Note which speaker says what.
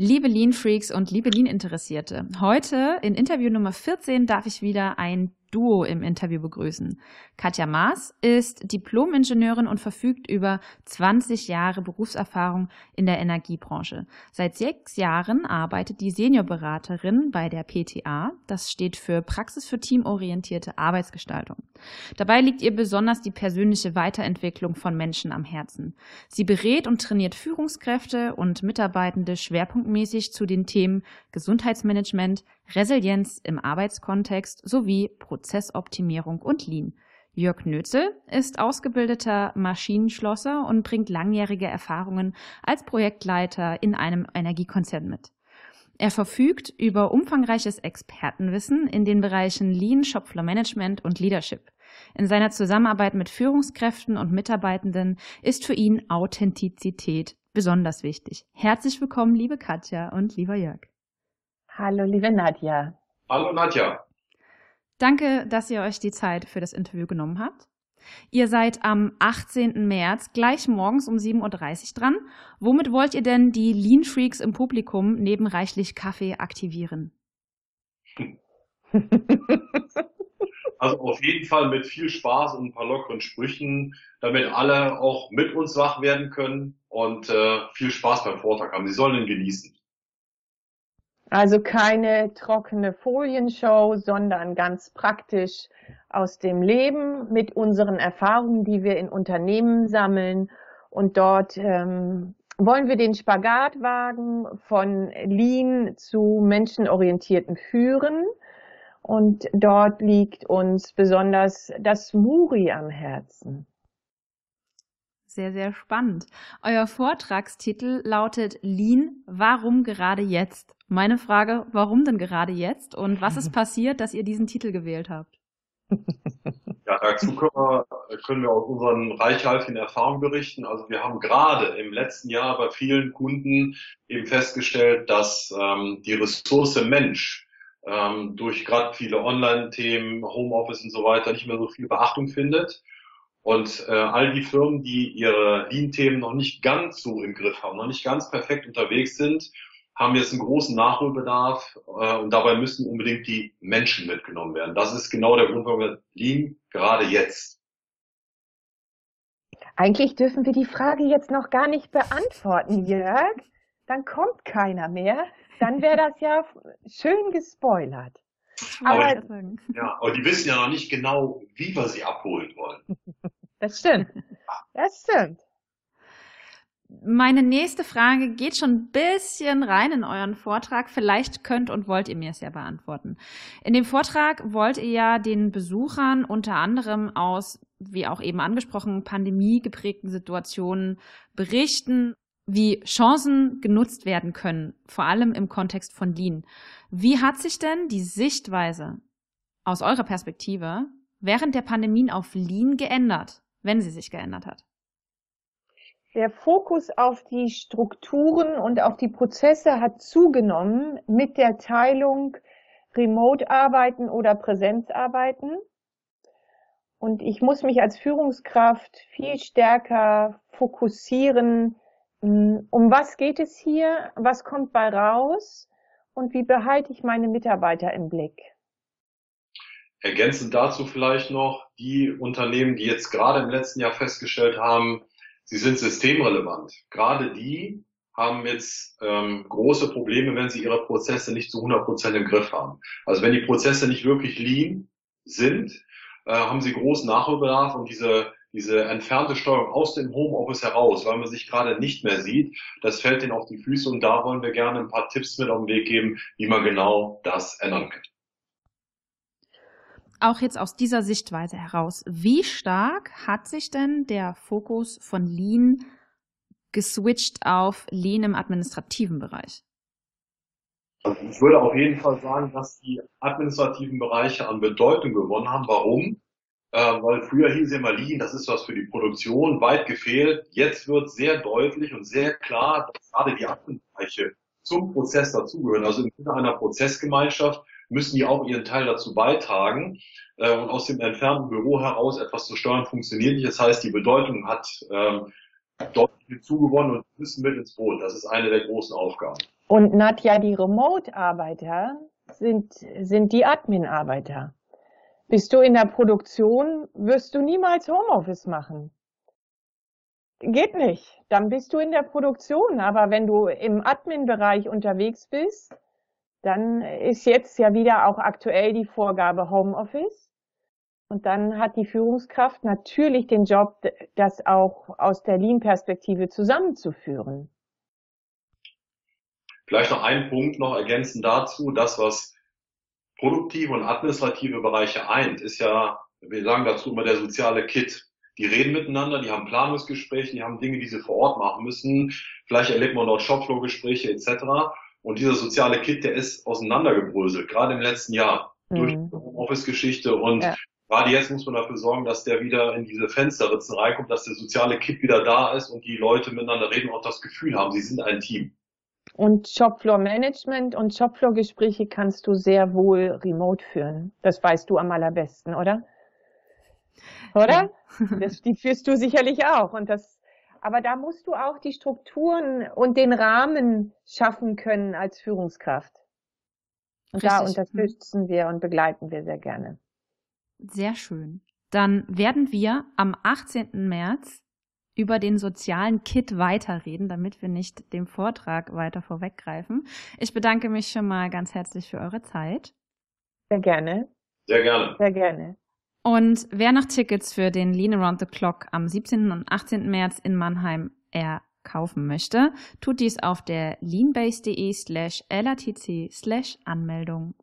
Speaker 1: Liebe Lean Freaks und liebe Lean Interessierte, heute in Interview Nummer 14 darf ich wieder ein Duo im Interview begrüßen. Katja Maas ist Diplom-Ingenieurin und verfügt über 20 Jahre Berufserfahrung in der Energiebranche. Seit sechs Jahren arbeitet die Seniorberaterin bei der PTA. Das steht für Praxis für teamorientierte Arbeitsgestaltung. Dabei liegt ihr besonders die persönliche Weiterentwicklung von Menschen am Herzen. Sie berät und trainiert Führungskräfte und Mitarbeitende schwerpunktmäßig zu den Themen Gesundheitsmanagement, Resilienz im Arbeitskontext sowie Prozessoptimierung und Lean. Jörg Nötzel ist ausgebildeter Maschinenschlosser und bringt langjährige Erfahrungen als Projektleiter in einem Energiekonzern mit. Er verfügt über umfangreiches Expertenwissen in den Bereichen Lean, Shopfloor Management und Leadership. In seiner Zusammenarbeit mit Führungskräften und Mitarbeitenden ist für ihn Authentizität besonders wichtig. Herzlich willkommen, liebe Katja und lieber Jörg.
Speaker 2: Hallo, liebe Nadja.
Speaker 3: Hallo, Nadja.
Speaker 1: Danke, dass ihr euch die Zeit für das Interview genommen habt. Ihr seid am 18. März gleich morgens um 7.30 Uhr dran. Womit wollt ihr denn die Lean Freaks im Publikum neben reichlich Kaffee aktivieren?
Speaker 3: Also auf jeden Fall mit viel Spaß und ein paar lockeren Sprüchen, damit alle auch mit uns wach werden können und äh, viel Spaß beim Vortrag haben. Sie sollen ihn genießen.
Speaker 2: Also keine trockene Folienshow, sondern ganz praktisch aus dem Leben mit unseren Erfahrungen, die wir in Unternehmen sammeln. Und dort ähm, wollen wir den Spagat wagen von Lean zu menschenorientierten Führen. Und dort liegt uns besonders das Muri am Herzen.
Speaker 1: Sehr, sehr spannend. Euer Vortragstitel lautet Lean, warum gerade jetzt? Meine Frage, warum denn gerade jetzt und was ist passiert, dass ihr diesen Titel gewählt habt?
Speaker 3: Ja, dazu können wir, können wir aus unseren reichhaltigen Erfahrungen berichten. Also wir haben gerade im letzten Jahr bei vielen Kunden eben festgestellt, dass ähm, die Ressource Mensch ähm, durch gerade viele Online-Themen, Homeoffice und so weiter nicht mehr so viel Beachtung findet. Und äh, all die Firmen, die ihre Lean-Themen noch nicht ganz so im Griff haben, noch nicht ganz perfekt unterwegs sind, haben jetzt einen großen Nachholbedarf äh, und dabei müssen unbedingt die Menschen mitgenommen werden. Das ist genau der Grund, warum wir Lean gerade jetzt.
Speaker 2: Eigentlich dürfen wir die Frage jetzt noch gar nicht beantworten, Jörg. Dann kommt keiner mehr. Dann wäre das ja schön gespoilert.
Speaker 3: Aber, aber, ja, aber die wissen ja noch nicht genau, wie wir sie abholen wollen.
Speaker 2: Das stimmt. Das stimmt.
Speaker 1: Meine nächste Frage geht schon ein bisschen rein in euren Vortrag. Vielleicht könnt und wollt ihr mir es ja beantworten. In dem Vortrag wollt ihr ja den Besuchern unter anderem aus, wie auch eben angesprochen, pandemiegeprägten Situationen berichten, wie Chancen genutzt werden können, vor allem im Kontext von Lean. Wie hat sich denn die Sichtweise aus eurer Perspektive während der Pandemien auf Lean geändert, wenn sie sich geändert hat?
Speaker 2: Der Fokus auf die Strukturen und auf die Prozesse hat zugenommen mit der Teilung Remote-Arbeiten oder Präsenzarbeiten. Und ich muss mich als Führungskraft viel stärker fokussieren, hm, um was geht es hier, was kommt bei raus und wie behalte ich meine Mitarbeiter im Blick.
Speaker 3: Ergänzend dazu vielleicht noch die Unternehmen, die jetzt gerade im letzten Jahr festgestellt haben, sie sind systemrelevant. Gerade die haben jetzt ähm, große Probleme, wenn sie ihre Prozesse nicht zu 100 Prozent im Griff haben. Also wenn die Prozesse nicht wirklich lean sind, äh, haben sie großen Nachholbedarf und diese diese entfernte Steuerung aus dem Homeoffice heraus, weil man sich gerade nicht mehr sieht, das fällt ihnen auf die Füße und da wollen wir gerne ein paar Tipps mit auf den Weg geben, wie man genau das ändern kann
Speaker 1: auch jetzt aus dieser Sichtweise heraus, wie stark hat sich denn der Fokus von Lean geswitcht auf Lean im administrativen Bereich?
Speaker 3: Also ich würde auf jeden Fall sagen, dass die administrativen Bereiche an Bedeutung gewonnen haben. Warum? Äh, weil früher hieß immer Lean, das ist was für die Produktion, weit gefehlt. Jetzt wird sehr deutlich und sehr klar, dass gerade die Adminbereiche zum Prozess dazugehören. Also im Sinne einer Prozessgemeinschaft müssen die auch ihren Teil dazu beitragen. Äh, und aus dem entfernten Büro heraus etwas zu steuern funktioniert nicht. Das heißt, die Bedeutung hat ähm, deutlich hinzugewonnen und müssen mit ins Boot. Das ist eine der großen Aufgaben.
Speaker 2: Und Nadja, die Remote-Arbeiter sind, sind die Admin-Arbeiter. Bist du in der Produktion, wirst du niemals Homeoffice machen. Geht nicht. Dann bist du in der Produktion. Aber wenn du im Admin-Bereich unterwegs bist, dann ist jetzt ja wieder auch aktuell die Vorgabe Homeoffice. Und dann hat die Führungskraft natürlich den Job, das auch aus der Lean-Perspektive zusammenzuführen.
Speaker 3: Vielleicht noch ein Punkt noch ergänzend dazu. Das, was produktive und administrative Bereiche eint, ist ja, wir sagen dazu immer der soziale Kit. Die reden miteinander, die haben Planungsgespräche, die haben Dinge, die sie vor Ort machen müssen. Vielleicht erlebt man dort Shopfloor-Gespräche etc. Und dieser soziale Kit, der ist auseinandergebröselt, gerade im letzten Jahr mhm. durch die Homeoffice-Geschichte. Und ja. gerade jetzt muss man dafür sorgen, dass der wieder in diese Fensterritzen reinkommt, dass der soziale Kit wieder da ist und die Leute miteinander reden und auch das Gefühl haben, sie sind ein Team.
Speaker 2: Und Shopfloor-Management und Shopfloor-Gespräche kannst du sehr wohl remote führen. Das weißt du am allerbesten, oder? Oder? Das, die führst du sicherlich auch. Und das, aber da musst du auch die Strukturen und den Rahmen schaffen können als Führungskraft. Und da unterstützen wir und begleiten wir sehr gerne.
Speaker 1: Sehr schön. Dann werden wir am 18. März über den sozialen Kit weiterreden, damit wir nicht dem Vortrag weiter vorweggreifen. Ich bedanke mich schon mal ganz herzlich für eure Zeit.
Speaker 2: Sehr gerne.
Speaker 3: Sehr gerne.
Speaker 2: Sehr gerne.
Speaker 1: Und wer noch Tickets für den Lean Around the Clock am 17. und 18. März in Mannheim erkaufen möchte, tut dies auf der leanbase.de slash latc slash Anmeldung.